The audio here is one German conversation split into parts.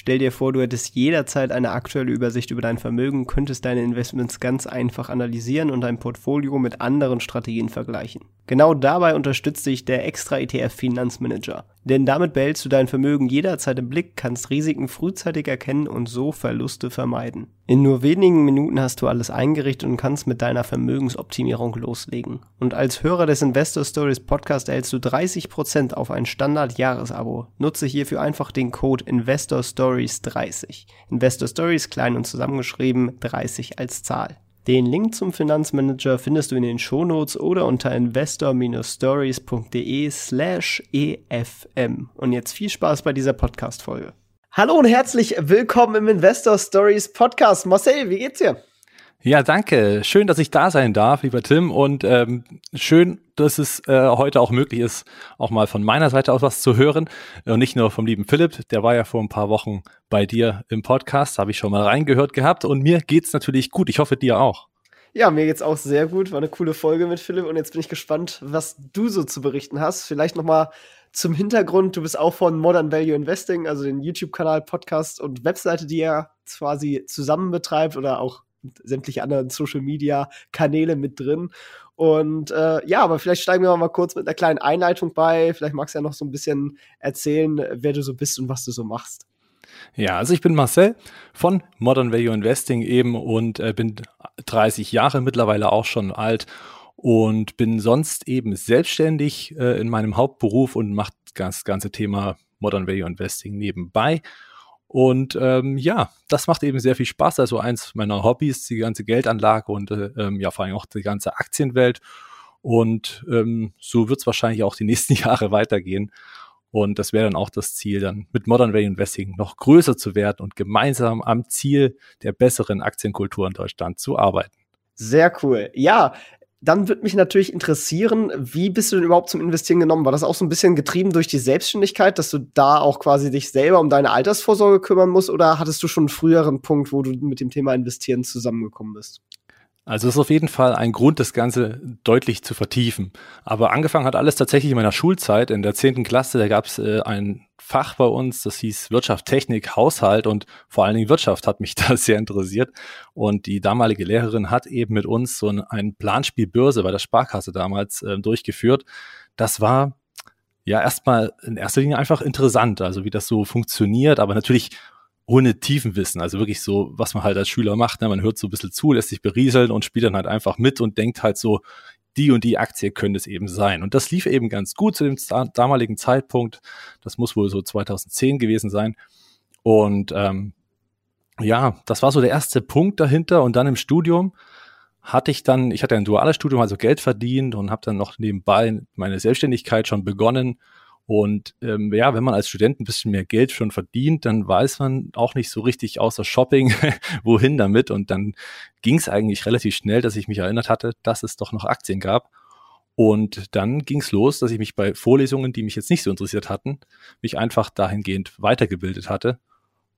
Stell dir vor, du hättest jederzeit eine aktuelle Übersicht über dein Vermögen, könntest deine Investments ganz einfach analysieren und dein Portfolio mit anderen Strategien vergleichen. Genau dabei unterstützt dich der extra ETF Finanzmanager. Denn damit behältst du dein Vermögen jederzeit im Blick, kannst Risiken frühzeitig erkennen und so Verluste vermeiden. In nur wenigen Minuten hast du alles eingerichtet und kannst mit deiner Vermögensoptimierung loslegen. Und als Hörer des Investor Stories Podcast erhältst du 30% auf ein Standard-Jahresabo. Nutze hierfür einfach den Code Investor Stories 30. Investor Stories klein und zusammengeschrieben, 30 als Zahl. Den Link zum Finanzmanager findest du in den Shownotes oder unter investor-stories.de slash efm. Und jetzt viel Spaß bei dieser Podcast-Folge. Hallo und herzlich willkommen im Investor Stories Podcast. Marcel, wie geht's dir? Ja, danke. Schön, dass ich da sein darf, lieber Tim. Und ähm, schön, dass es äh, heute auch möglich ist, auch mal von meiner Seite aus was zu hören. Und nicht nur vom lieben Philipp, der war ja vor ein paar Wochen bei dir im Podcast, habe ich schon mal reingehört gehabt. Und mir geht's natürlich gut. Ich hoffe, dir auch. Ja, mir geht's auch sehr gut. War eine coole Folge mit Philipp. Und jetzt bin ich gespannt, was du so zu berichten hast. Vielleicht noch mal zum Hintergrund, du bist auch von Modern Value Investing, also den YouTube-Kanal, Podcast und Webseite, die er quasi zusammen betreibt oder auch sämtliche anderen Social Media Kanäle mit drin. Und äh, ja, aber vielleicht steigen wir mal kurz mit einer kleinen Einleitung bei. Vielleicht magst du ja noch so ein bisschen erzählen, wer du so bist und was du so machst. Ja, also ich bin Marcel von Modern Value Investing eben und äh, bin 30 Jahre mittlerweile auch schon alt und bin sonst eben selbstständig äh, in meinem Hauptberuf und mache das ganze Thema Modern Value Investing nebenbei. Und ähm, ja, das macht eben sehr viel Spaß. Also eins meiner Hobbys, die ganze Geldanlage und äh, ähm, ja vor allem auch die ganze Aktienwelt. Und ähm, so wird es wahrscheinlich auch die nächsten Jahre weitergehen. Und das wäre dann auch das Ziel, dann mit Modern Value Investing noch größer zu werden und gemeinsam am Ziel der besseren Aktienkultur in Deutschland zu arbeiten. Sehr cool. Ja, dann würde mich natürlich interessieren, wie bist du denn überhaupt zum Investieren genommen? War das auch so ein bisschen getrieben durch die Selbstständigkeit, dass du da auch quasi dich selber um deine Altersvorsorge kümmern musst? Oder hattest du schon einen früheren Punkt, wo du mit dem Thema Investieren zusammengekommen bist? Also es ist auf jeden Fall ein Grund, das Ganze deutlich zu vertiefen. Aber angefangen hat alles tatsächlich in meiner Schulzeit. In der zehnten Klasse, da gab es äh, ein Fach bei uns, das hieß Wirtschaft, Technik, Haushalt und vor allen Dingen Wirtschaft hat mich da sehr interessiert. Und die damalige Lehrerin hat eben mit uns so ein, ein Planspiel Börse bei der Sparkasse damals äh, durchgeführt. Das war ja erstmal in erster Linie einfach interessant, also wie das so funktioniert, aber natürlich ohne Tiefenwissen. Also wirklich so, was man halt als Schüler macht. Ne? Man hört so ein bisschen zu, lässt sich berieseln und spielt dann halt einfach mit und denkt halt so, die und die Aktie könnte es eben sein. Und das lief eben ganz gut zu dem damaligen Zeitpunkt. Das muss wohl so 2010 gewesen sein. Und ähm, ja, das war so der erste Punkt dahinter. Und dann im Studium hatte ich dann, ich hatte ein duales Studium, also Geld verdient und habe dann noch nebenbei meine Selbstständigkeit schon begonnen und ähm, ja, wenn man als Student ein bisschen mehr Geld schon verdient, dann weiß man auch nicht so richtig außer Shopping, wohin damit. Und dann ging es eigentlich relativ schnell, dass ich mich erinnert hatte, dass es doch noch Aktien gab. Und dann ging es los, dass ich mich bei Vorlesungen, die mich jetzt nicht so interessiert hatten, mich einfach dahingehend weitergebildet hatte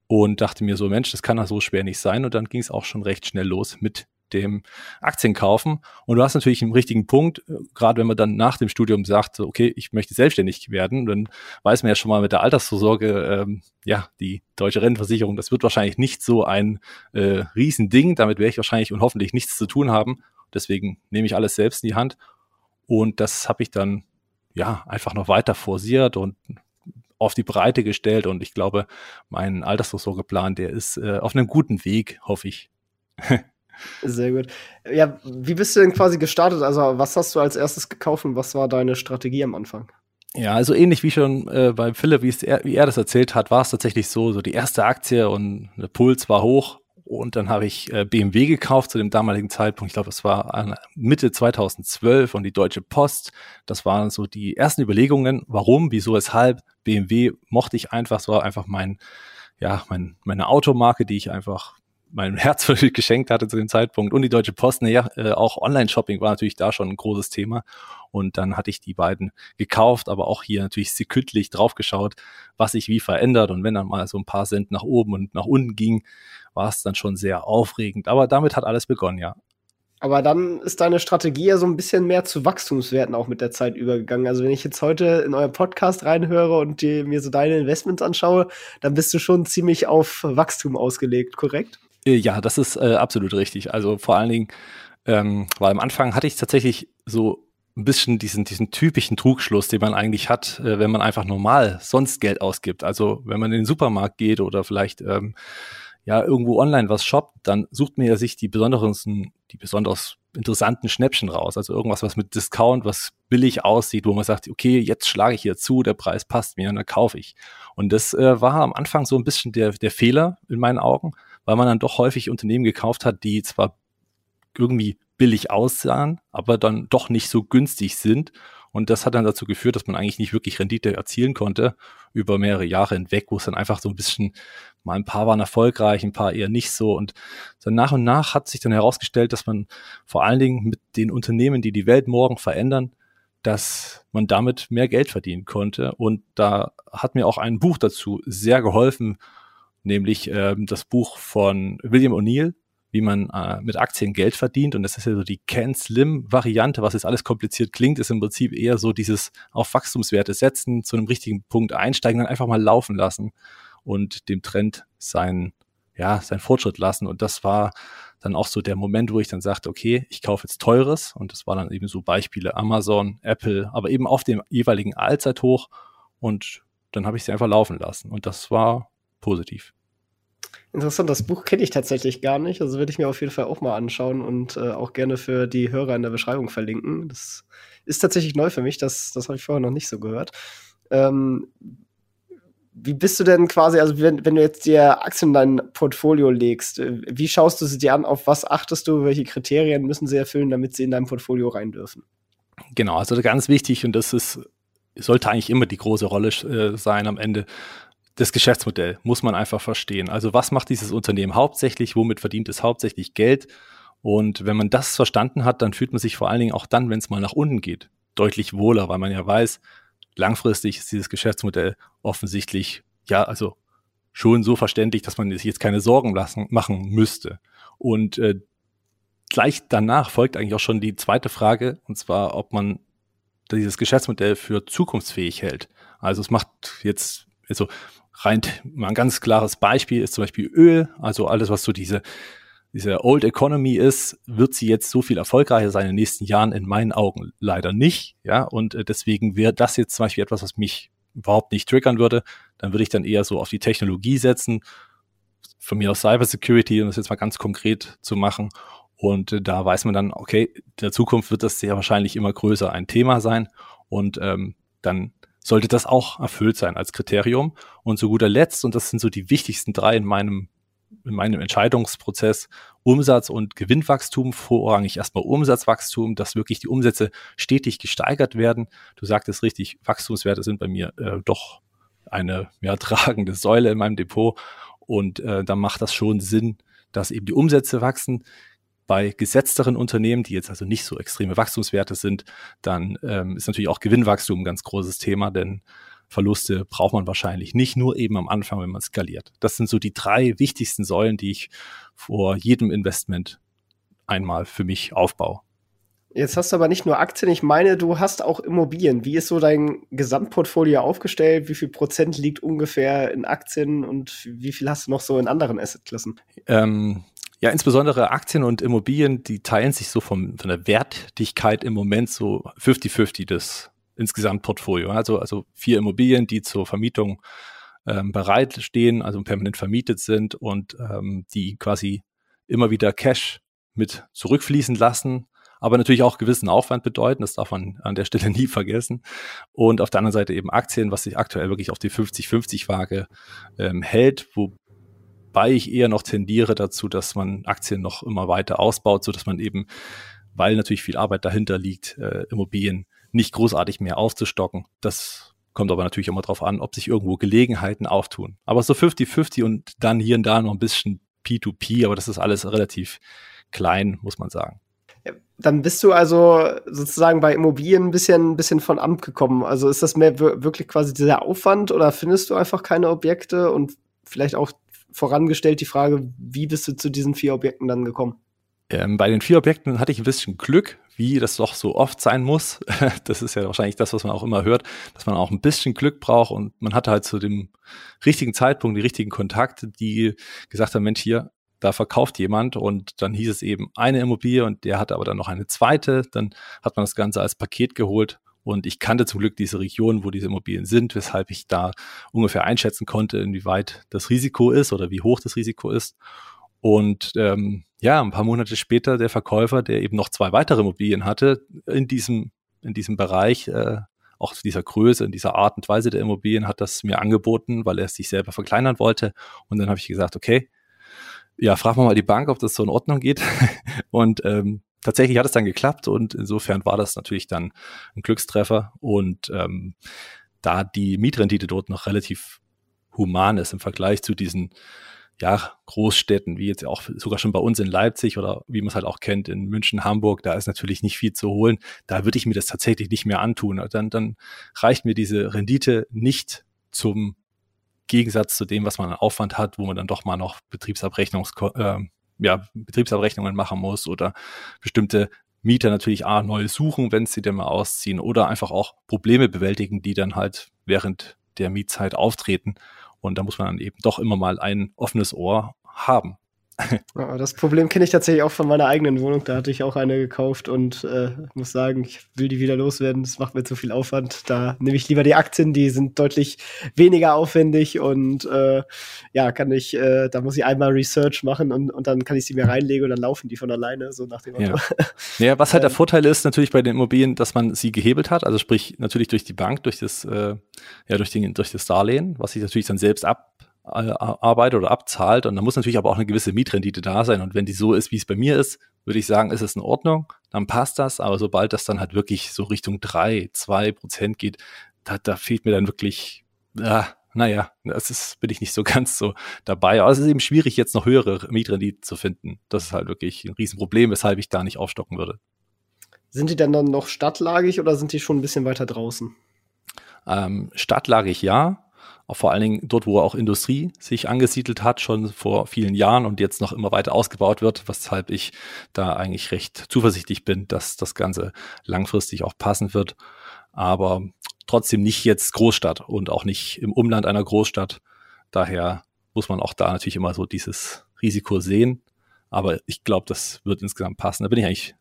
und dachte mir so, Mensch, das kann doch so schwer nicht sein. Und dann ging es auch schon recht schnell los mit dem Aktien kaufen. Und du hast natürlich einen richtigen Punkt, äh, gerade wenn man dann nach dem Studium sagt, okay, ich möchte selbstständig werden, dann weiß man ja schon mal mit der Altersvorsorge, ähm, ja, die deutsche Rentenversicherung, das wird wahrscheinlich nicht so ein äh, Riesending. Damit werde ich wahrscheinlich und hoffentlich nichts zu tun haben. Deswegen nehme ich alles selbst in die Hand. Und das habe ich dann ja einfach noch weiter forciert und auf die Breite gestellt. Und ich glaube, mein Altersvorsorgeplan, der ist äh, auf einem guten Weg, hoffe ich. Sehr gut. Ja, wie bist du denn quasi gestartet? Also, was hast du als erstes gekauft und was war deine Strategie am Anfang? Ja, also ähnlich wie schon äh, bei Philipp, wie, er, wie er das erzählt hat, war es tatsächlich so, so die erste Aktie und der Puls war hoch und dann habe ich äh, BMW gekauft zu dem damaligen Zeitpunkt. Ich glaube, es war Mitte 2012 und die Deutsche Post. Das waren so die ersten Überlegungen, warum, wieso, weshalb. BMW mochte ich einfach, es war einfach mein, ja, mein, meine Automarke, die ich einfach mein Herz geschenkt hatte zu dem Zeitpunkt und die Deutsche Post. Naja, äh, auch Online-Shopping war natürlich da schon ein großes Thema. Und dann hatte ich die beiden gekauft, aber auch hier natürlich sekündlich draufgeschaut, was sich wie verändert. Und wenn dann mal so ein paar Cent nach oben und nach unten ging, war es dann schon sehr aufregend. Aber damit hat alles begonnen, ja. Aber dann ist deine Strategie ja so ein bisschen mehr zu Wachstumswerten auch mit der Zeit übergegangen. Also wenn ich jetzt heute in euren Podcast reinhöre und die, mir so deine Investments anschaue, dann bist du schon ziemlich auf Wachstum ausgelegt, korrekt? Äh, ja, das ist äh, absolut richtig. Also vor allen Dingen, ähm, weil am Anfang hatte ich tatsächlich so ein bisschen diesen, diesen typischen Trugschluss, den man eigentlich hat, äh, wenn man einfach normal sonst Geld ausgibt. Also wenn man in den Supermarkt geht oder vielleicht ähm, ja irgendwo online was shoppt, dann sucht man ja sich die besonderen, die besonders interessanten Schnäppchen raus. Also irgendwas, was mit Discount, was billig aussieht, wo man sagt, okay, jetzt schlage ich hier zu, der Preis passt mir und dann kaufe ich. Und das äh, war am Anfang so ein bisschen der, der Fehler in meinen Augen, weil man dann doch häufig Unternehmen gekauft hat, die zwar irgendwie billig aussahen, aber dann doch nicht so günstig sind und das hat dann dazu geführt, dass man eigentlich nicht wirklich Rendite erzielen konnte über mehrere Jahre hinweg, wo es dann einfach so ein bisschen, mal ein paar waren erfolgreich, ein paar eher nicht so. Und dann nach und nach hat sich dann herausgestellt, dass man vor allen Dingen mit den Unternehmen, die die Welt morgen verändern, dass man damit mehr Geld verdienen konnte. Und da hat mir auch ein Buch dazu sehr geholfen, nämlich ähm, das Buch von William O'Neill, wie man äh, mit Aktien Geld verdient. Und das ist ja so die Can-Slim-Variante, was jetzt alles kompliziert klingt, ist im Prinzip eher so dieses auf Wachstumswerte setzen, zu einem richtigen Punkt einsteigen, dann einfach mal laufen lassen und dem Trend seinen, ja, seinen Fortschritt lassen. Und das war dann auch so der Moment, wo ich dann sagte, okay, ich kaufe jetzt teures. Und das war dann eben so Beispiele Amazon, Apple, aber eben auf dem jeweiligen Allzeithoch. Und dann habe ich sie einfach laufen lassen. Und das war positiv. Interessant, das Buch kenne ich tatsächlich gar nicht. Also würde ich mir auf jeden Fall auch mal anschauen und äh, auch gerne für die Hörer in der Beschreibung verlinken. Das ist tatsächlich neu für mich, das, das habe ich vorher noch nicht so gehört. Ähm, wie bist du denn quasi, also wenn, wenn du jetzt dir Aktien in dein Portfolio legst, äh, wie schaust du sie dir an, auf was achtest du, welche Kriterien müssen sie erfüllen, damit sie in dein Portfolio rein dürfen? Genau, also ganz wichtig und das ist, sollte eigentlich immer die große Rolle äh, sein am Ende das Geschäftsmodell muss man einfach verstehen. Also was macht dieses Unternehmen hauptsächlich? Womit verdient es hauptsächlich Geld? Und wenn man das verstanden hat, dann fühlt man sich vor allen Dingen auch dann, wenn es mal nach unten geht, deutlich wohler, weil man ja weiß, langfristig ist dieses Geschäftsmodell offensichtlich, ja, also schon so verständlich, dass man sich jetzt keine Sorgen lassen, machen müsste. Und äh, gleich danach folgt eigentlich auch schon die zweite Frage, und zwar, ob man dieses Geschäftsmodell für zukunftsfähig hält. Also es macht jetzt, also rein mal ein ganz klares Beispiel ist zum Beispiel Öl, also alles, was so diese, diese Old Economy ist, wird sie jetzt so viel erfolgreicher sein in den nächsten Jahren? In meinen Augen leider nicht. Ja, und äh, deswegen wäre das jetzt zum Beispiel etwas, was mich überhaupt nicht triggern würde. Dann würde ich dann eher so auf die Technologie setzen, von mir aus Cybersecurity, um das jetzt mal ganz konkret zu machen. Und äh, da weiß man dann, okay, in der Zukunft wird das sehr wahrscheinlich immer größer ein Thema sein. Und ähm, dann sollte das auch erfüllt sein als Kriterium. Und zu guter Letzt, und das sind so die wichtigsten drei in meinem, in meinem Entscheidungsprozess, Umsatz und Gewinnwachstum, vorrangig erstmal Umsatzwachstum, dass wirklich die Umsätze stetig gesteigert werden. Du sagtest richtig, Wachstumswerte sind bei mir äh, doch eine ja, tragende Säule in meinem Depot. Und äh, da macht das schon Sinn, dass eben die Umsätze wachsen bei gesetzteren Unternehmen, die jetzt also nicht so extreme Wachstumswerte sind, dann ähm, ist natürlich auch Gewinnwachstum ein ganz großes Thema, denn Verluste braucht man wahrscheinlich nicht, nur eben am Anfang, wenn man skaliert. Das sind so die drei wichtigsten Säulen, die ich vor jedem Investment einmal für mich aufbaue. Jetzt hast du aber nicht nur Aktien, ich meine, du hast auch Immobilien. Wie ist so dein Gesamtportfolio aufgestellt? Wie viel Prozent liegt ungefähr in Aktien und wie viel hast du noch so in anderen Assetklassen? Ähm, ja, insbesondere Aktien und Immobilien, die teilen sich so vom, von der Wertigkeit im Moment so 50-50 das insgesamt Portfolio. Also, also vier Immobilien, die zur Vermietung ähm, bereitstehen, also permanent vermietet sind und ähm, die quasi immer wieder Cash mit zurückfließen lassen, aber natürlich auch gewissen Aufwand bedeuten. Das darf man an der Stelle nie vergessen. Und auf der anderen Seite eben Aktien, was sich aktuell wirklich auf die 50-50-Waage ähm, hält, wo Wobei ich eher noch tendiere dazu, dass man Aktien noch immer weiter ausbaut, so dass man eben, weil natürlich viel Arbeit dahinter liegt, äh, Immobilien nicht großartig mehr aufzustocken. Das kommt aber natürlich immer darauf an, ob sich irgendwo Gelegenheiten auftun. Aber so 50-50 und dann hier und da noch ein bisschen P2P, aber das ist alles relativ klein, muss man sagen. Dann bist du also sozusagen bei Immobilien ein bisschen, ein bisschen von Amt gekommen. Also ist das mehr wirklich quasi dieser Aufwand oder findest du einfach keine Objekte und vielleicht auch vorangestellt die Frage, wie bist du zu diesen vier Objekten dann gekommen? Ähm, bei den vier Objekten hatte ich ein bisschen Glück, wie das doch so oft sein muss. Das ist ja wahrscheinlich das, was man auch immer hört, dass man auch ein bisschen Glück braucht und man hatte halt zu dem richtigen Zeitpunkt die richtigen Kontakte, die gesagt haben, Mensch, hier, da verkauft jemand und dann hieß es eben eine Immobilie und der hatte aber dann noch eine zweite. Dann hat man das Ganze als Paket geholt und ich kannte zum Glück diese Region, wo diese Immobilien sind, weshalb ich da ungefähr einschätzen konnte, inwieweit das Risiko ist oder wie hoch das Risiko ist. Und ähm, ja, ein paar Monate später der Verkäufer, der eben noch zwei weitere Immobilien hatte, in diesem, in diesem Bereich, äh, auch dieser Größe, in dieser Art und Weise der Immobilien, hat das mir angeboten, weil er es sich selber verkleinern wollte. Und dann habe ich gesagt, okay, ja, wir mal die Bank, ob das so in Ordnung geht. und ähm, tatsächlich hat es dann geklappt und insofern war das natürlich dann ein Glückstreffer. Und ähm, da die Mietrendite dort noch relativ human ist im Vergleich zu diesen ja, Großstädten, wie jetzt auch sogar schon bei uns in Leipzig oder wie man es halt auch kennt in München, Hamburg, da ist natürlich nicht viel zu holen. Da würde ich mir das tatsächlich nicht mehr antun. Dann, dann reicht mir diese Rendite nicht zum Gegensatz zu dem, was man an Aufwand hat, wo man dann doch mal noch Betriebsabrechnungs äh, ja, Betriebsabrechnungen machen muss oder bestimmte Mieter natürlich A, neu suchen, wenn sie denn mal ausziehen oder einfach auch Probleme bewältigen, die dann halt während der Mietzeit auftreten. Und da muss man dann eben doch immer mal ein offenes Ohr haben. Das Problem kenne ich tatsächlich auch von meiner eigenen Wohnung. Da hatte ich auch eine gekauft und äh, muss sagen, ich will die wieder loswerden. Das macht mir zu viel Aufwand. Da nehme ich lieber die Aktien, die sind deutlich weniger aufwendig und äh, ja, kann ich, äh, da muss ich einmal Research machen und, und dann kann ich sie mir reinlegen und dann laufen die von alleine, so nach dem Motto. Ja, ja was halt der ähm. Vorteil ist natürlich bei den Immobilien, dass man sie gehebelt hat, also sprich natürlich durch die Bank, durch das, äh, ja, durch, den, durch das Darlehen, was sich natürlich dann selbst ab arbeitet oder abzahlt. Und da muss natürlich aber auch eine gewisse Mietrendite da sein. Und wenn die so ist, wie es bei mir ist, würde ich sagen, ist es in Ordnung, dann passt das. Aber sobald das dann halt wirklich so Richtung drei, zwei Prozent geht, da, da fehlt mir dann wirklich, ja, naja, das ist, bin ich nicht so ganz so dabei. Aber es ist eben schwierig, jetzt noch höhere Mietrendite zu finden. Das ist halt wirklich ein Riesenproblem, weshalb ich da nicht aufstocken würde. Sind die denn dann noch stadtlagig oder sind die schon ein bisschen weiter draußen? Ähm, stadtlagig ja, auch vor allen Dingen dort, wo auch Industrie sich angesiedelt hat, schon vor vielen Jahren und jetzt noch immer weiter ausgebaut wird, weshalb ich da eigentlich recht zuversichtlich bin, dass das Ganze langfristig auch passen wird. Aber trotzdem nicht jetzt Großstadt und auch nicht im Umland einer Großstadt. Daher muss man auch da natürlich immer so dieses Risiko sehen. Aber ich glaube, das wird insgesamt passen. Da bin ich eigentlich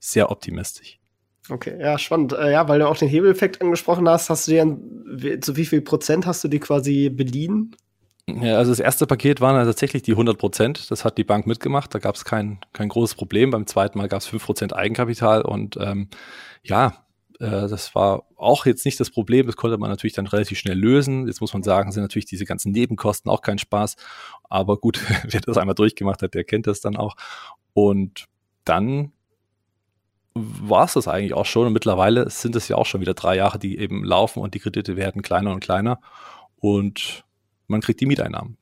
sehr optimistisch. Okay, ja, spannend. Äh, ja, weil du auch den Hebeleffekt angesprochen hast, hast du dir, zu wie viel Prozent hast du die quasi beliehen? Ja, also das erste Paket waren ja tatsächlich die 100 Prozent. Das hat die Bank mitgemacht. Da gab es kein, kein großes Problem. Beim zweiten Mal gab es 5 Prozent Eigenkapital. Und ähm, ja, äh, das war auch jetzt nicht das Problem. Das konnte man natürlich dann relativ schnell lösen. Jetzt muss man sagen, sind natürlich diese ganzen Nebenkosten auch kein Spaß. Aber gut, wer das einmal durchgemacht hat, der kennt das dann auch. Und dann war es das eigentlich auch schon. Und mittlerweile sind es ja auch schon wieder drei Jahre, die eben laufen und die Kredite werden kleiner und kleiner. Und man kriegt die Mieteinnahmen.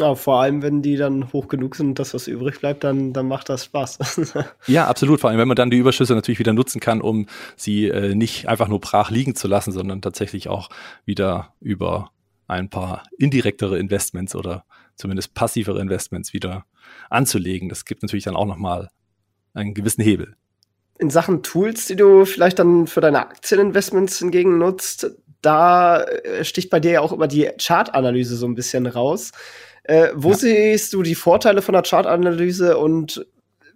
Ja, vor allem, wenn die dann hoch genug sind und das, was übrig bleibt, dann, dann macht das Spaß. ja, absolut. Vor allem, wenn man dann die Überschüsse natürlich wieder nutzen kann, um sie äh, nicht einfach nur brach liegen zu lassen, sondern tatsächlich auch wieder über ein paar indirektere Investments oder zumindest passivere Investments wieder anzulegen. Das gibt natürlich dann auch nochmal einen gewissen Hebel in Sachen Tools, die du vielleicht dann für deine Aktieninvestments hingegen nutzt, da äh, sticht bei dir ja auch immer die Chartanalyse so ein bisschen raus. Äh, wo ja. siehst du die Vorteile von der Chartanalyse und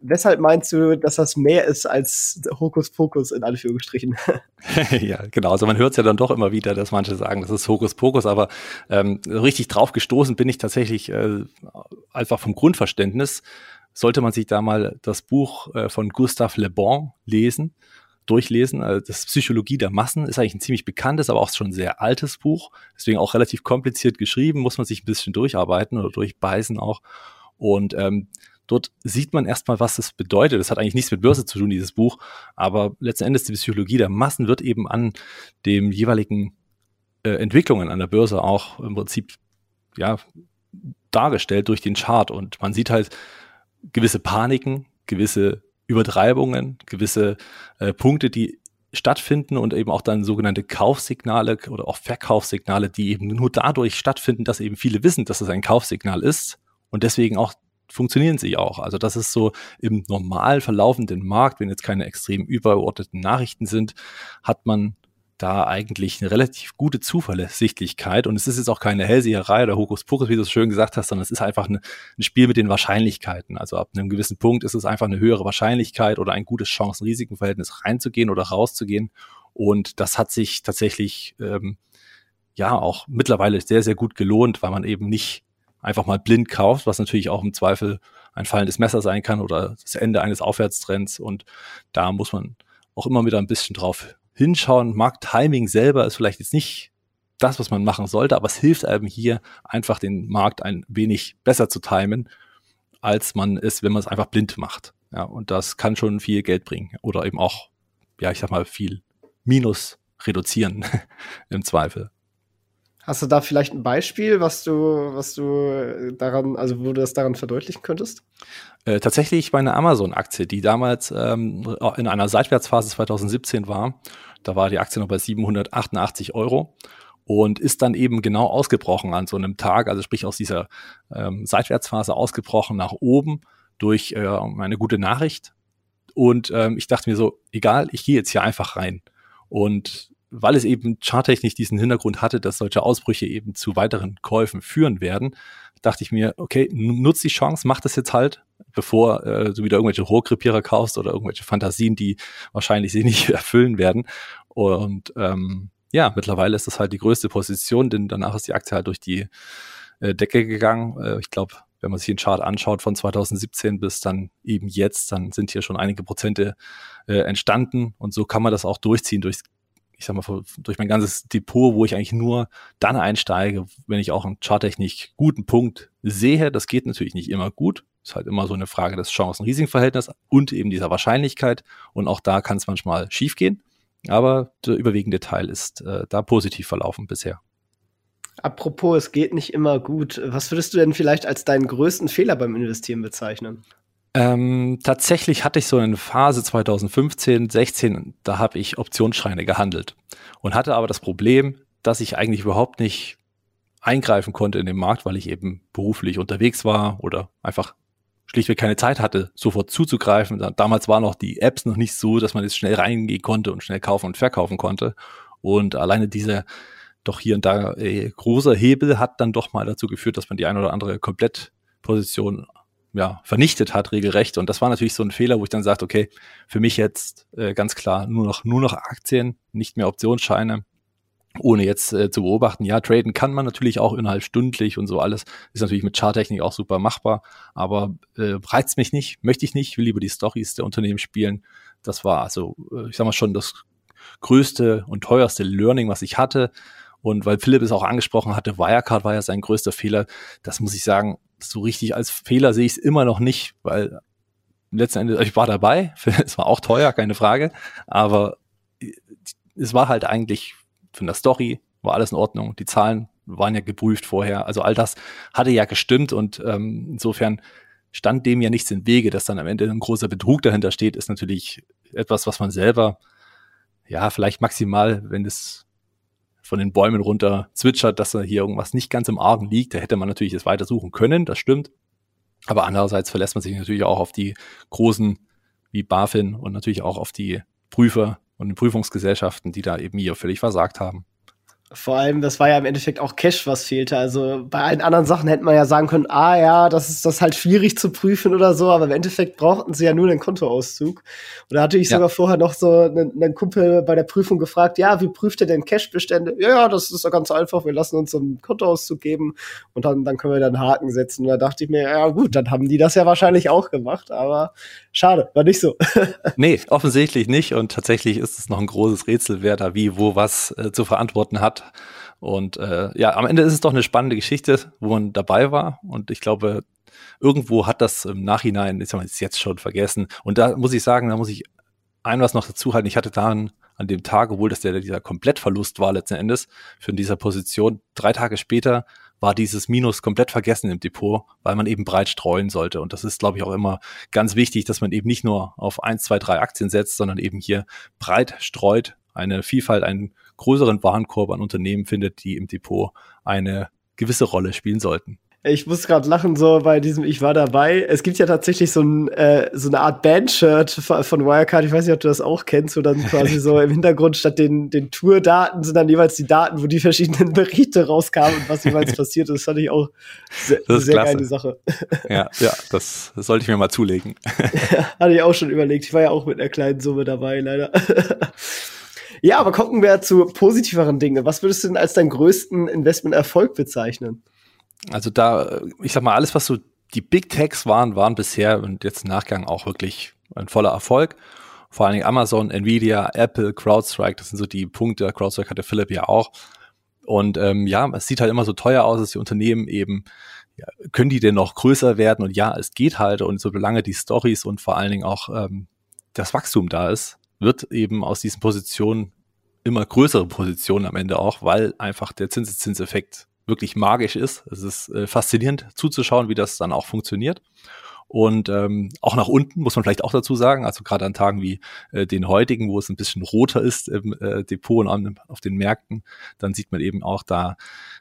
weshalb meinst du, dass das mehr ist als Hokuspokus in Anführungsstrichen? ja, genau. Also man hört es ja dann doch immer wieder, dass manche sagen, das ist Hokuspokus, aber ähm, richtig drauf gestoßen bin ich tatsächlich äh, einfach vom Grundverständnis sollte man sich da mal das Buch äh, von Gustave Le Bon lesen, durchlesen. Also das Psychologie der Massen ist eigentlich ein ziemlich bekanntes, aber auch schon sehr altes Buch. Deswegen auch relativ kompliziert geschrieben, muss man sich ein bisschen durcharbeiten oder durchbeißen auch. Und ähm, dort sieht man erstmal, was das bedeutet. Das hat eigentlich nichts mit Börse zu tun, dieses Buch. Aber letzten Endes die Psychologie der Massen wird eben an dem jeweiligen äh, Entwicklungen an der Börse auch im Prinzip ja dargestellt durch den Chart und man sieht halt gewisse Paniken, gewisse Übertreibungen, gewisse äh, Punkte, die stattfinden und eben auch dann sogenannte Kaufsignale oder auch Verkaufssignale, die eben nur dadurch stattfinden, dass eben viele wissen, dass es ein Kaufsignal ist und deswegen auch funktionieren sie auch. Also das ist so im normal verlaufenden Markt, wenn jetzt keine extrem übergeordneten Nachrichten sind, hat man da eigentlich eine relativ gute Zuverlässigkeit. Und es ist jetzt auch keine Hellseherei oder Hokuspokus, wie du es schön gesagt hast, sondern es ist einfach eine, ein Spiel mit den Wahrscheinlichkeiten. Also ab einem gewissen Punkt ist es einfach eine höhere Wahrscheinlichkeit oder ein gutes Chancen-Risiken-Verhältnis reinzugehen oder rauszugehen. Und das hat sich tatsächlich ähm, ja auch mittlerweile sehr, sehr gut gelohnt, weil man eben nicht einfach mal blind kauft, was natürlich auch im Zweifel ein fallendes Messer sein kann oder das Ende eines Aufwärtstrends. Und da muss man auch immer wieder ein bisschen drauf hinschauen. Markttiming selber ist vielleicht jetzt nicht das, was man machen sollte, aber es hilft einem hier einfach den Markt ein wenig besser zu timen, als man es, wenn man es einfach blind macht. Ja, und das kann schon viel Geld bringen oder eben auch, ja, ich sag mal, viel Minus reduzieren im Zweifel. Hast du da vielleicht ein Beispiel, was du, was du daran, also wo du das daran verdeutlichen könntest? Äh, tatsächlich meine Amazon-Aktie, die damals ähm, in einer Seitwärtsphase 2017 war. Da war die Aktie noch bei 788 Euro und ist dann eben genau ausgebrochen an so einem Tag, also sprich aus dieser ähm, Seitwärtsphase ausgebrochen nach oben durch äh, eine gute Nachricht. Und ähm, ich dachte mir so, egal, ich gehe jetzt hier einfach rein. Und weil es eben charttechnisch diesen Hintergrund hatte, dass solche Ausbrüche eben zu weiteren Käufen führen werden, dachte ich mir, okay, nutz die Chance, mach das jetzt halt, bevor äh, du wieder irgendwelche Rohkrepierer kaufst oder irgendwelche Fantasien, die wahrscheinlich sie nicht erfüllen werden. Und ähm, ja, mittlerweile ist das halt die größte Position, denn danach ist die Aktie halt durch die äh, Decke gegangen. Äh, ich glaube, wenn man sich den Chart anschaut von 2017 bis dann eben jetzt, dann sind hier schon einige Prozente äh, entstanden und so kann man das auch durchziehen durchs ich sag mal, durch mein ganzes Depot, wo ich eigentlich nur dann einsteige, wenn ich auch einen charttechnisch guten Punkt sehe. Das geht natürlich nicht immer gut. Ist halt immer so eine Frage des Chancen-Risiken-Verhältnisses und eben dieser Wahrscheinlichkeit. Und auch da kann es manchmal schiefgehen. Aber der überwiegende Teil ist äh, da positiv verlaufen bisher. Apropos, es geht nicht immer gut. Was würdest du denn vielleicht als deinen größten Fehler beim Investieren bezeichnen? Ähm, tatsächlich hatte ich so eine Phase 2015, 16, da habe ich Optionsscheine gehandelt und hatte aber das Problem, dass ich eigentlich überhaupt nicht eingreifen konnte in den Markt, weil ich eben beruflich unterwegs war oder einfach schlichtweg keine Zeit hatte, sofort zuzugreifen. Damals waren auch die Apps noch nicht so, dass man jetzt schnell reingehen konnte und schnell kaufen und verkaufen konnte. Und alleine dieser doch hier und da äh, großer Hebel hat dann doch mal dazu geführt, dass man die eine oder andere Komplettposition ja, vernichtet hat, regelrecht. Und das war natürlich so ein Fehler, wo ich dann sagte, okay, für mich jetzt äh, ganz klar nur noch, nur noch Aktien, nicht mehr Optionsscheine, ohne jetzt äh, zu beobachten. Ja, traden kann man natürlich auch innerhalb stündlich und so alles. Ist natürlich mit Charttechnik auch super machbar, aber äh, reizt mich nicht, möchte ich nicht, will lieber die Stories der Unternehmen spielen. Das war also, äh, ich sag mal schon, das größte und teuerste Learning, was ich hatte. Und weil Philipp es auch angesprochen hatte, Wirecard war ja sein größter Fehler. Das muss ich sagen, so richtig als Fehler sehe ich es immer noch nicht, weil letzten Endes, ich war dabei, es war auch teuer, keine Frage, aber es war halt eigentlich von der Story, war alles in Ordnung, die Zahlen waren ja geprüft vorher, also all das hatte ja gestimmt und ähm, insofern stand dem ja nichts im Wege, dass dann am Ende ein großer Betrug dahinter steht, ist natürlich etwas, was man selber, ja, vielleicht maximal, wenn es von den Bäumen runter zwitschert, dass da hier irgendwas nicht ganz im Argen liegt. Da hätte man natürlich das weiter suchen können, das stimmt. Aber andererseits verlässt man sich natürlich auch auf die großen wie BaFin und natürlich auch auf die Prüfer und die Prüfungsgesellschaften, die da eben hier völlig versagt haben. Vor allem, das war ja im Endeffekt auch Cash, was fehlte. Also bei allen anderen Sachen hätte man ja sagen können, ah ja, das ist das halt schwierig zu prüfen oder so, aber im Endeffekt brauchten sie ja nur den Kontoauszug. Und da hatte ich ja. sogar vorher noch so einen, einen, Kumpel bei der Prüfung gefragt, ja, wie prüft ihr denn Cash-Bestände? Ja, ja, das ist doch ganz einfach, wir lassen uns einen Kontoauszug geben und dann, dann können wir dann Haken setzen. Und da dachte ich mir, ja gut, dann haben die das ja wahrscheinlich auch gemacht, aber schade, war nicht so. nee, offensichtlich nicht und tatsächlich ist es noch ein großes Rätsel, wer da wie, wo was äh, zu verantworten hat. Und äh, ja, am Ende ist es doch eine spannende Geschichte, wo man dabei war. Und ich glaube, irgendwo hat das im Nachhinein, ist man jetzt schon vergessen. Und da muss ich sagen, da muss ich ein was noch dazu halten. Ich hatte da an, dem Tag, obwohl das der, dieser Komplettverlust war letzten Endes für dieser Position, drei Tage später war dieses Minus komplett vergessen im Depot, weil man eben breit streuen sollte. Und das ist, glaube ich, auch immer ganz wichtig, dass man eben nicht nur auf eins, zwei, drei Aktien setzt, sondern eben hier breit streut, eine Vielfalt, einen größeren Warenkorb an Unternehmen findet, die im Depot eine gewisse Rolle spielen sollten. Ich muss gerade lachen, so bei diesem Ich war dabei. Es gibt ja tatsächlich so, ein, äh, so eine Art Band-Shirt von Wirecard. Ich weiß nicht, ob du das auch kennst, wo dann quasi so im Hintergrund statt den, den Tour-Daten sind dann jeweils die Daten, wo die verschiedenen Berichte rauskamen und was jeweils passiert ist. Das fand ich auch sehr, eine sehr klasse. geile Sache. Ja, ja das, das sollte ich mir mal zulegen. Hatte ich auch schon überlegt. Ich war ja auch mit einer kleinen Summe dabei, leider. Ja, aber gucken wir zu positiveren Dingen. Was würdest du denn als deinen größten Investment-Erfolg bezeichnen? Also da, ich sag mal, alles, was so die Big Techs waren, waren bisher und jetzt im Nachgang auch wirklich ein voller Erfolg. Vor allen Dingen Amazon, Nvidia, Apple, CrowdStrike, das sind so die Punkte. CrowdStrike hatte Philipp ja auch. Und ähm, ja, es sieht halt immer so teuer aus, dass die Unternehmen eben, ja, können die denn noch größer werden? Und ja, es geht halt. Und solange die Stories und vor allen Dingen auch ähm, das Wachstum da ist, wird eben aus diesen Positionen immer größere Positionen am Ende auch, weil einfach der Zinseszinseffekt wirklich magisch ist. Es ist äh, faszinierend zuzuschauen, wie das dann auch funktioniert. Und ähm, auch nach unten muss man vielleicht auch dazu sagen, also gerade an Tagen wie äh, den heutigen, wo es ein bisschen roter ist im äh, Depot und auf den Märkten, dann sieht man eben auch, da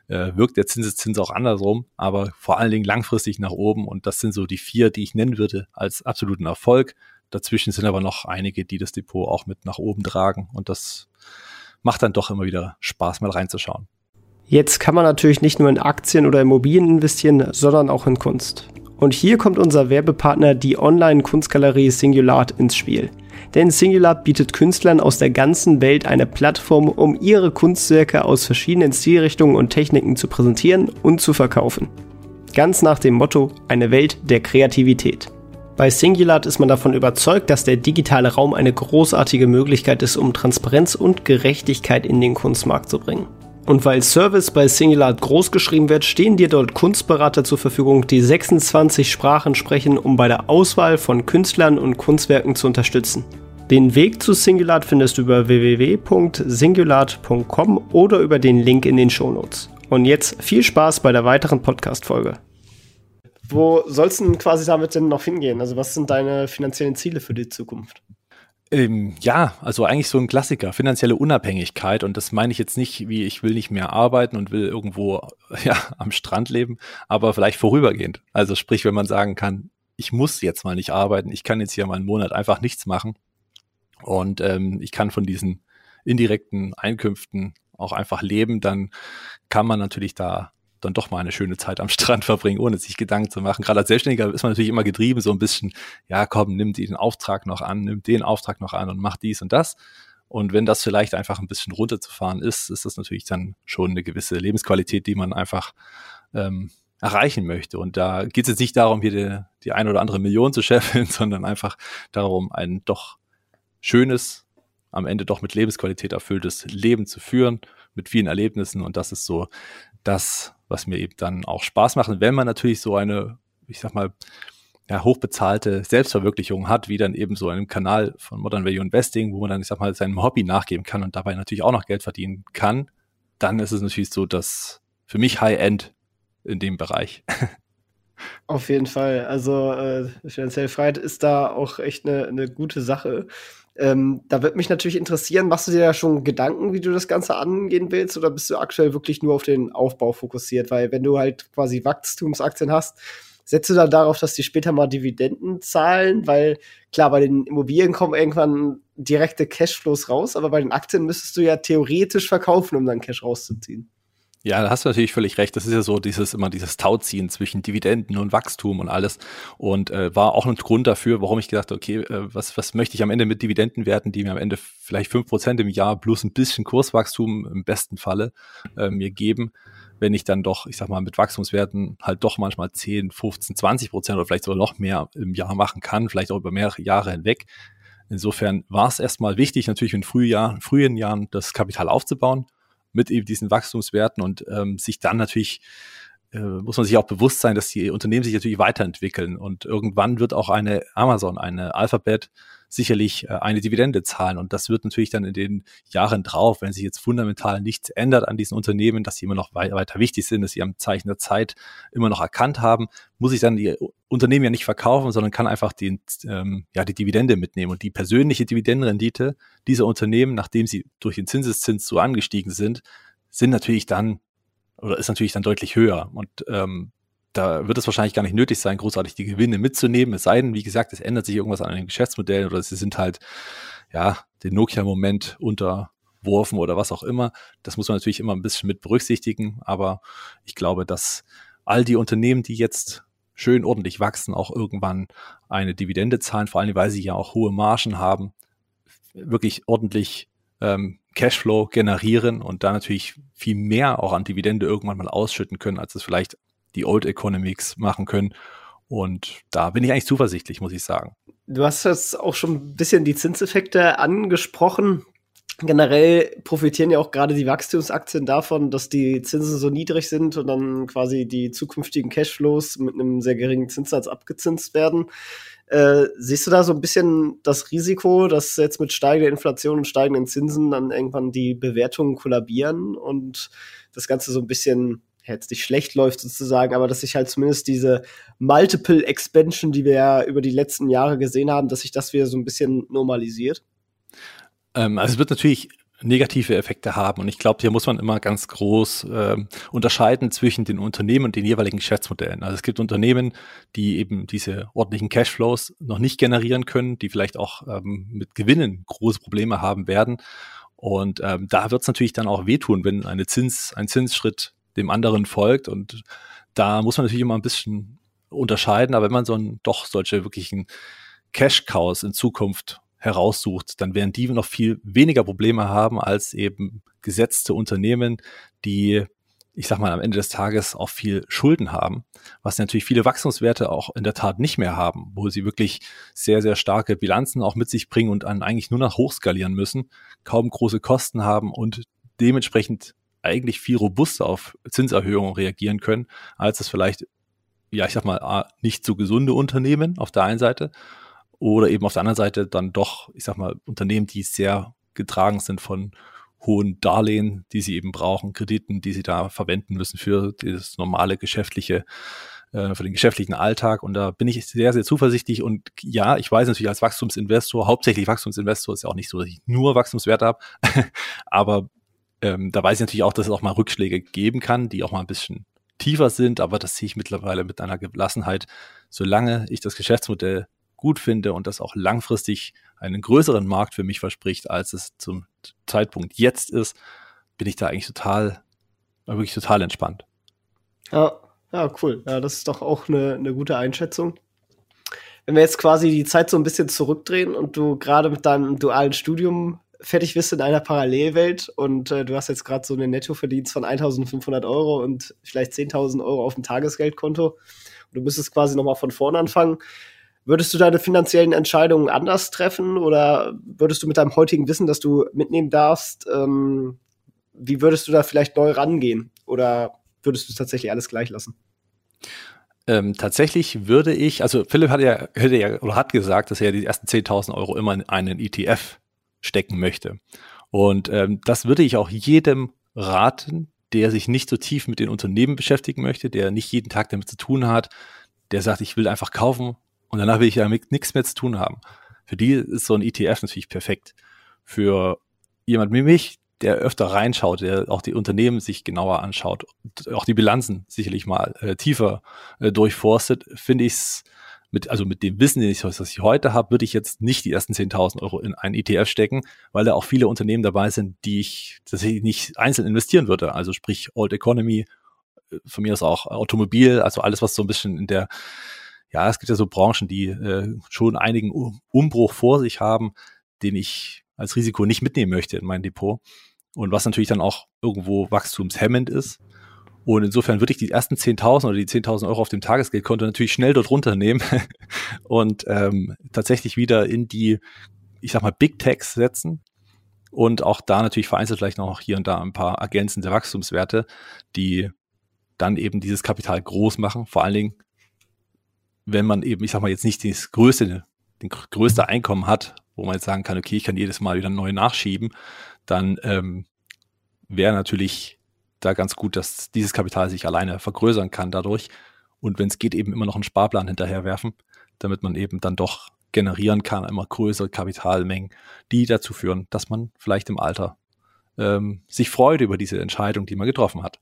äh, wirkt der Zinseszins auch andersrum, aber vor allen Dingen langfristig nach oben. Und das sind so die vier, die ich nennen würde als absoluten Erfolg. Dazwischen sind aber noch einige, die das Depot auch mit nach oben tragen. Und das macht dann doch immer wieder Spaß, mal reinzuschauen. Jetzt kann man natürlich nicht nur in Aktien oder Immobilien investieren, sondern auch in Kunst. Und hier kommt unser Werbepartner, die Online-Kunstgalerie Singulat, ins Spiel. Denn Singulat bietet Künstlern aus der ganzen Welt eine Plattform, um ihre Kunstwerke aus verschiedenen Stilrichtungen und Techniken zu präsentieren und zu verkaufen. Ganz nach dem Motto, eine Welt der Kreativität. Bei Singulat ist man davon überzeugt, dass der digitale Raum eine großartige Möglichkeit ist, um Transparenz und Gerechtigkeit in den Kunstmarkt zu bringen. Und weil Service bei Singular groß geschrieben wird, stehen dir dort Kunstberater zur Verfügung, die 26 Sprachen sprechen, um bei der Auswahl von Künstlern und Kunstwerken zu unterstützen. Den Weg zu Singulat findest du über www.singulat.com oder über den Link in den Shownotes. Und jetzt viel Spaß bei der weiteren Podcast-Folge. Wo sollst du denn quasi damit denn noch hingehen? Also, was sind deine finanziellen Ziele für die Zukunft? Ähm, ja, also eigentlich so ein Klassiker, finanzielle Unabhängigkeit. Und das meine ich jetzt nicht, wie ich will nicht mehr arbeiten und will irgendwo ja, am Strand leben, aber vielleicht vorübergehend. Also sprich, wenn man sagen kann, ich muss jetzt mal nicht arbeiten, ich kann jetzt hier mal einen Monat einfach nichts machen. Und ähm, ich kann von diesen indirekten Einkünften auch einfach leben, dann kann man natürlich da dann doch mal eine schöne Zeit am Strand verbringen, ohne sich Gedanken zu machen. Gerade als Selbstständiger ist man natürlich immer getrieben, so ein bisschen, ja komm, nimm den Auftrag noch an, nimm den Auftrag noch an und mach dies und das. Und wenn das vielleicht einfach ein bisschen runterzufahren ist, ist das natürlich dann schon eine gewisse Lebensqualität, die man einfach ähm, erreichen möchte. Und da geht es jetzt nicht darum, hier die, die eine oder andere Million zu scheffeln, sondern einfach darum, ein doch schönes, am Ende doch mit Lebensqualität erfülltes Leben zu führen, mit vielen Erlebnissen. Und das ist so das, was mir eben dann auch Spaß macht. Und wenn man natürlich so eine, ich sag mal, ja, hochbezahlte Selbstverwirklichung hat, wie dann eben so einem Kanal von Modern Value Investing, wo man dann, ich sag mal, seinem Hobby nachgeben kann und dabei natürlich auch noch Geld verdienen kann, dann ist es natürlich so, dass für mich High-End in dem Bereich. Auf jeden Fall. Also äh, finanzielle Freiheit ist da auch echt eine, eine gute Sache. Ähm, da wird mich natürlich interessieren, machst du dir da schon Gedanken, wie du das Ganze angehen willst, oder bist du aktuell wirklich nur auf den Aufbau fokussiert? Weil wenn du halt quasi Wachstumsaktien hast, setzt du dann darauf, dass die später mal Dividenden zahlen? Weil klar, bei den Immobilien kommen irgendwann direkte Cashflows raus, aber bei den Aktien müsstest du ja theoretisch verkaufen, um dann Cash rauszuziehen. Ja, da hast du natürlich völlig recht. Das ist ja so dieses immer dieses Tauziehen zwischen Dividenden und Wachstum und alles. Und äh, war auch ein Grund dafür, warum ich gedacht okay, äh, was, was möchte ich am Ende mit Dividenden werten, die mir am Ende vielleicht fünf Prozent im Jahr plus ein bisschen Kurswachstum im besten Falle äh, mir geben, wenn ich dann doch, ich sag mal, mit Wachstumswerten halt doch manchmal 10, 15, 20 Prozent oder vielleicht sogar noch mehr im Jahr machen kann, vielleicht auch über mehrere Jahre hinweg. Insofern war es erstmal wichtig, natürlich in frühen frühen Jahren das Kapital aufzubauen mit eben diesen Wachstumswerten und ähm, sich dann natürlich äh, muss man sich auch bewusst sein, dass die Unternehmen sich natürlich weiterentwickeln. Und irgendwann wird auch eine Amazon, eine Alphabet sicherlich äh, eine Dividende zahlen. Und das wird natürlich dann in den Jahren drauf, wenn sich jetzt fundamental nichts ändert an diesen Unternehmen, dass sie immer noch weiter wichtig sind, dass sie am Zeichen der Zeit immer noch erkannt haben, muss ich dann die Unternehmen ja nicht verkaufen, sondern kann einfach den, ähm, ja, die Dividende mitnehmen. Und die persönliche Dividendenrendite dieser Unternehmen, nachdem sie durch den Zinseszins so angestiegen sind, sind natürlich dann oder ist natürlich dann deutlich höher. Und ähm, da wird es wahrscheinlich gar nicht nötig sein, großartig die Gewinne mitzunehmen. Es sei denn, wie gesagt, es ändert sich irgendwas an den Geschäftsmodellen oder sie sind halt, ja, den Nokia-Moment unterworfen oder was auch immer. Das muss man natürlich immer ein bisschen mit berücksichtigen. Aber ich glaube, dass all die Unternehmen, die jetzt schön ordentlich wachsen, auch irgendwann eine Dividende zahlen, vor allem weil sie ja auch hohe Margen haben, wirklich ordentlich ähm, Cashflow generieren und da natürlich viel mehr auch an Dividende irgendwann mal ausschütten können, als es vielleicht die Old Economics machen können. Und da bin ich eigentlich zuversichtlich, muss ich sagen. Du hast jetzt auch schon ein bisschen die Zinseffekte angesprochen. Generell profitieren ja auch gerade die Wachstumsaktien davon, dass die Zinsen so niedrig sind und dann quasi die zukünftigen Cashflows mit einem sehr geringen Zinssatz abgezinst werden. Äh, siehst du da so ein bisschen das Risiko, dass jetzt mit steigender Inflation und steigenden Zinsen dann irgendwann die Bewertungen kollabieren und das Ganze so ein bisschen jetzt nicht schlecht läuft sozusagen, aber dass sich halt zumindest diese Multiple Expansion, die wir ja über die letzten Jahre gesehen haben, dass sich das wieder so ein bisschen normalisiert? Ähm, also es wird natürlich negative Effekte haben. Und ich glaube, hier muss man immer ganz groß äh, unterscheiden zwischen den Unternehmen und den jeweiligen Geschäftsmodellen. Also es gibt Unternehmen, die eben diese ordentlichen Cashflows noch nicht generieren können, die vielleicht auch ähm, mit Gewinnen große Probleme haben werden. Und ähm, da wird es natürlich dann auch wehtun, wenn eine Zins, ein Zinsschritt dem anderen folgt. Und da muss man natürlich immer ein bisschen unterscheiden. Aber wenn man so ein, doch solche wirklichen Cash-Cows in Zukunft heraussucht, dann werden die noch viel weniger Probleme haben als eben gesetzte Unternehmen, die, ich sag mal, am Ende des Tages auch viel Schulden haben, was natürlich viele Wachstumswerte auch in der Tat nicht mehr haben, wo sie wirklich sehr, sehr starke Bilanzen auch mit sich bringen und dann eigentlich nur noch hochskalieren müssen, kaum große Kosten haben und dementsprechend eigentlich viel robuster auf Zinserhöhungen reagieren können, als es vielleicht, ja, ich sag mal, nicht so gesunde Unternehmen auf der einen Seite oder eben auf der anderen Seite dann doch, ich sag mal, Unternehmen, die sehr getragen sind von hohen Darlehen, die sie eben brauchen, Krediten, die sie da verwenden müssen für das normale geschäftliche, äh, für den geschäftlichen Alltag. Und da bin ich sehr, sehr zuversichtlich. Und ja, ich weiß natürlich als Wachstumsinvestor, hauptsächlich Wachstumsinvestor, ist ja auch nicht so, dass ich nur Wachstumswerte habe, aber ähm, da weiß ich natürlich auch, dass es auch mal Rückschläge geben kann, die auch mal ein bisschen tiefer sind, aber das sehe ich mittlerweile mit einer Gelassenheit, solange ich das Geschäftsmodell gut finde und das auch langfristig einen größeren Markt für mich verspricht, als es zum Zeitpunkt jetzt ist, bin ich da eigentlich total, wirklich total entspannt. Ja, ja, cool. Ja, das ist doch auch eine, eine gute Einschätzung. Wenn wir jetzt quasi die Zeit so ein bisschen zurückdrehen und du gerade mit deinem dualen Studium fertig bist in einer Parallelwelt und äh, du hast jetzt gerade so einen Nettoverdienst von 1500 Euro und vielleicht 10.000 Euro auf dem Tagesgeldkonto und du müsstest quasi nochmal von vorne anfangen. Würdest du deine finanziellen Entscheidungen anders treffen oder würdest du mit deinem heutigen Wissen, das du mitnehmen darfst, ähm, wie würdest du da vielleicht neu rangehen oder würdest du tatsächlich alles gleich lassen? Ähm, tatsächlich würde ich, also Philipp hat ja, hätte ja oder hat gesagt, dass er die ersten 10.000 Euro immer in einen ETF stecken möchte. Und ähm, das würde ich auch jedem raten, der sich nicht so tief mit den Unternehmen beschäftigen möchte, der nicht jeden Tag damit zu tun hat, der sagt, ich will einfach kaufen und danach will ich damit nichts mehr zu tun haben. Für die ist so ein ETF natürlich perfekt. Für jemand wie mich, der öfter reinschaut, der auch die Unternehmen sich genauer anschaut, auch die Bilanzen sicherlich mal äh, tiefer äh, durchforstet, finde ich es mit, also mit dem Wissen, den ich, was ich heute habe, würde ich jetzt nicht die ersten 10.000 Euro in einen ETF stecken, weil da auch viele Unternehmen dabei sind, die ich tatsächlich nicht einzeln investieren würde. Also sprich Old Economy, äh, von mir aus auch Automobil, also alles, was so ein bisschen in der, ja, es gibt ja so Branchen, die äh, schon einigen Umbruch vor sich haben, den ich als Risiko nicht mitnehmen möchte in mein Depot. Und was natürlich dann auch irgendwo wachstumshemmend ist. Und insofern würde ich die ersten 10.000 oder die 10.000 Euro auf dem Tagesgeldkonto natürlich schnell dort runternehmen und ähm, tatsächlich wieder in die, ich sag mal, Big Techs setzen. Und auch da natürlich vereinzelt vielleicht noch hier und da ein paar ergänzende Wachstumswerte, die dann eben dieses Kapital groß machen. Vor allen Dingen, wenn man eben, ich sag mal, jetzt nicht das größte den größte Einkommen hat, wo man jetzt sagen kann, okay, ich kann jedes Mal wieder neu nachschieben, dann ähm, wäre natürlich da ganz gut, dass dieses Kapital sich alleine vergrößern kann dadurch. Und wenn es geht, eben immer noch einen Sparplan hinterherwerfen, damit man eben dann doch generieren kann, immer größere Kapitalmengen, die dazu führen, dass man vielleicht im Alter ähm, sich freut über diese Entscheidung, die man getroffen hat.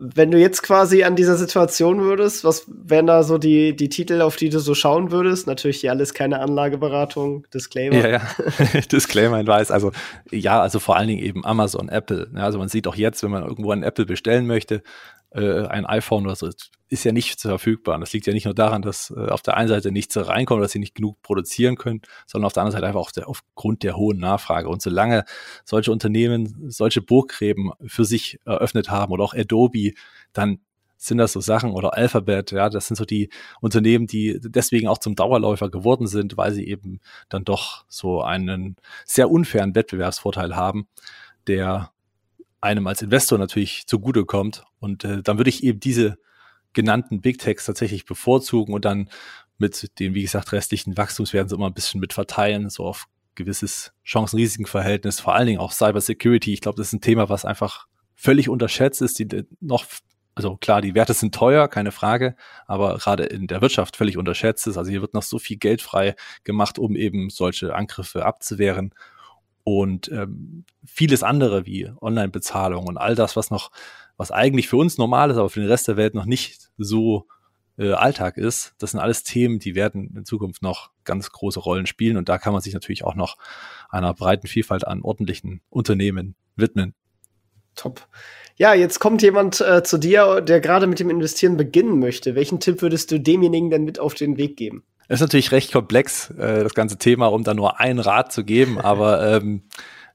Wenn du jetzt quasi an dieser Situation würdest, was wären da so die, die Titel, auf die du so schauen würdest? Natürlich hier alles keine Anlageberatung, Disclaimer. Ja, ja. Disclaimer, weiß. Also, ja, also vor allen Dingen eben Amazon, Apple. Ja, also man sieht auch jetzt, wenn man irgendwo ein Apple bestellen möchte, äh, ein iPhone oder so, ist ja nicht verfügbar. Und das liegt ja nicht nur daran, dass äh, auf der einen Seite nichts reinkommt, dass sie nicht genug produzieren können, sondern auf der anderen Seite einfach auf der, aufgrund der hohen Nachfrage. Und solange solche Unternehmen solche Burggräben für sich eröffnet haben oder auch Adobe, dann sind das so Sachen oder Alphabet, ja, das sind so die Unternehmen, die deswegen auch zum Dauerläufer geworden sind, weil sie eben dann doch so einen sehr unfairen Wettbewerbsvorteil haben, der einem als Investor natürlich zugutekommt. Und äh, dann würde ich eben diese genannten Big Techs tatsächlich bevorzugen und dann mit den, wie gesagt, restlichen Wachstumswerten so immer ein bisschen mit verteilen, so auf gewisses Chancen-Risiken-Verhältnis, vor allen Dingen auch Cyber Security. Ich glaube, das ist ein Thema, was einfach völlig unterschätzt ist, die noch, also klar, die Werte sind teuer, keine Frage, aber gerade in der Wirtschaft völlig unterschätzt ist. Also hier wird noch so viel Geld frei gemacht, um eben solche Angriffe abzuwehren und ähm, vieles andere wie Online-Bezahlung und all das, was noch, was eigentlich für uns normal ist, aber für den Rest der Welt noch nicht so äh, Alltag ist. Das sind alles Themen, die werden in Zukunft noch ganz große Rollen spielen und da kann man sich natürlich auch noch einer breiten Vielfalt an ordentlichen Unternehmen widmen. Top. Ja, jetzt kommt jemand äh, zu dir, der gerade mit dem Investieren beginnen möchte. Welchen Tipp würdest du demjenigen denn mit auf den Weg geben? Ist natürlich recht komplex, äh, das ganze Thema, um da nur einen Rat zu geben, aber ähm,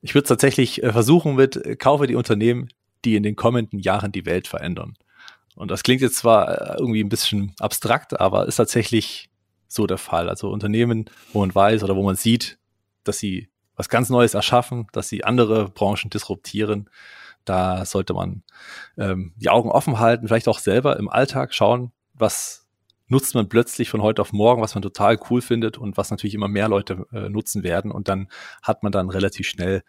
ich würde tatsächlich äh, versuchen mit, äh, kaufe die Unternehmen, die in den kommenden Jahren die Welt verändern. Und das klingt jetzt zwar äh, irgendwie ein bisschen abstrakt, aber ist tatsächlich so der Fall. Also Unternehmen, wo man weiß oder wo man sieht, dass sie was ganz Neues erschaffen, dass sie andere Branchen disruptieren, da sollte man ähm, die Augen offen halten, vielleicht auch selber im Alltag schauen, was nutzt man plötzlich von heute auf morgen, was man total cool findet und was natürlich immer mehr Leute äh, nutzen werden. Und dann hat man dann relativ schnell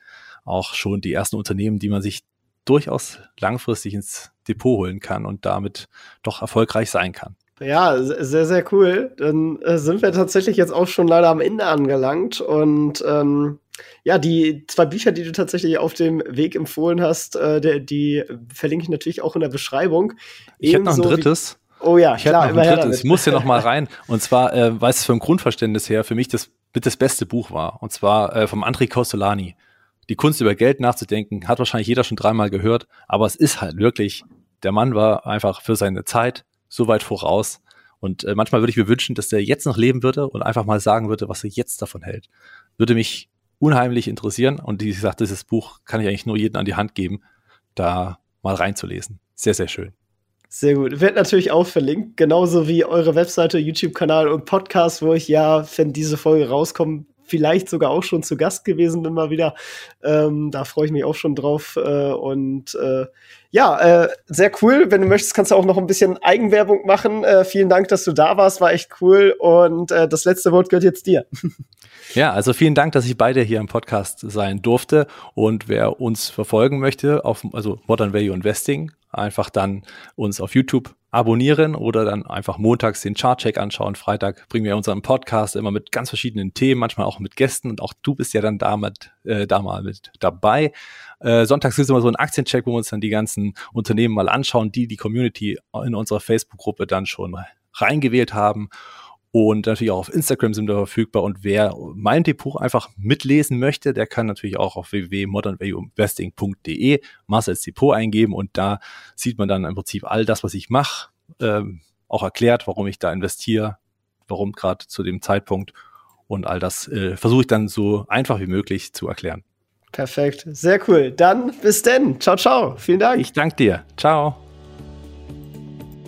auch schon die ersten Unternehmen, die man sich durchaus langfristig ins Depot holen kann und damit doch erfolgreich sein kann. Ja, sehr, sehr cool. Dann äh, sind wir tatsächlich jetzt auch schon leider am Ende angelangt. Und ähm, ja, die zwei Bücher, die du tatsächlich auf dem Weg empfohlen hast, äh, die, die verlinke ich natürlich auch in der Beschreibung. Ich hätte noch ein drittes. Oh ja, ich klar, immer her Ich muss hier noch mal rein. Und zwar, äh, weil es vom Grundverständnis her für mich das mit das beste Buch war. Und zwar äh, vom André Costolani. Die Kunst über Geld nachzudenken, hat wahrscheinlich jeder schon dreimal gehört, aber es ist halt wirklich, der Mann war einfach für seine Zeit so weit voraus. Und äh, manchmal würde ich mir wünschen, dass der jetzt noch leben würde und einfach mal sagen würde, was er jetzt davon hält. Würde mich unheimlich interessieren. Und wie gesagt, dieses Buch kann ich eigentlich nur jedem an die Hand geben, da mal reinzulesen. Sehr, sehr schön. Sehr gut. Wird natürlich auch verlinkt, genauso wie eure Webseite, YouTube-Kanal und Podcast, wo ich ja, wenn diese Folge rauskommt, vielleicht sogar auch schon zu Gast gewesen bin mal wieder. Ähm, da freue ich mich auch schon drauf. Äh, und äh, ja, äh, sehr cool. Wenn du möchtest, kannst du auch noch ein bisschen Eigenwerbung machen. Äh, vielen Dank, dass du da warst, war echt cool. Und äh, das letzte Wort gehört jetzt dir. Ja, also vielen Dank, dass ich beide hier im Podcast sein durfte. Und wer uns verfolgen möchte, auf also Modern Value Investing, einfach dann uns auf YouTube abonnieren oder dann einfach montags den Chartcheck anschauen. Freitag bringen wir unseren Podcast immer mit ganz verschiedenen Themen, manchmal auch mit Gästen und auch du bist ja dann damit, äh, da mal mit dabei. Äh, sonntags ist immer so ein Aktiencheck, wo wir uns dann die ganzen Unternehmen mal anschauen, die die Community in unserer Facebook-Gruppe dann schon reingewählt haben. Und natürlich auch auf Instagram sind wir verfügbar. Und wer mein Depot einfach mitlesen möchte, der kann natürlich auch auf www.modernvalueinvesting.de Marcel's Depot eingeben. Und da sieht man dann im Prinzip all das, was ich mache, ähm, auch erklärt, warum ich da investiere, warum gerade zu dem Zeitpunkt. Und all das äh, versuche ich dann so einfach wie möglich zu erklären. Perfekt, sehr cool. Dann bis denn. Ciao, ciao. Vielen Dank. Ich danke dir. Ciao.